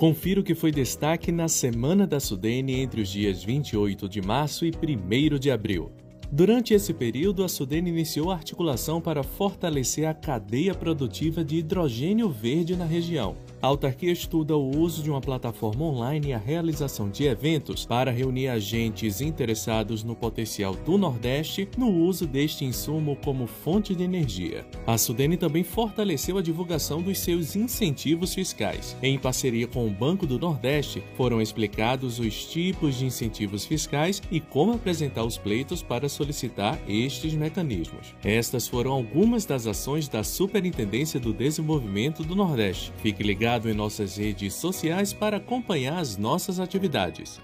Confira o que foi destaque na Semana da Sudene entre os dias 28 de março e 1 de abril. Durante esse período, a Sudene iniciou a articulação para fortalecer a cadeia produtiva de hidrogênio verde na região. A autarquia estuda o uso de uma plataforma online e a realização de eventos para reunir agentes interessados no potencial do Nordeste no uso deste insumo como fonte de energia. A Sudene também fortaleceu a divulgação dos seus incentivos fiscais. Em parceria com o Banco do Nordeste, foram explicados os tipos de incentivos fiscais e como apresentar os pleitos para solicitar estes mecanismos. Estas foram algumas das ações da Superintendência do Desenvolvimento do Nordeste. Fique ligado em nossas redes sociais para acompanhar as nossas atividades.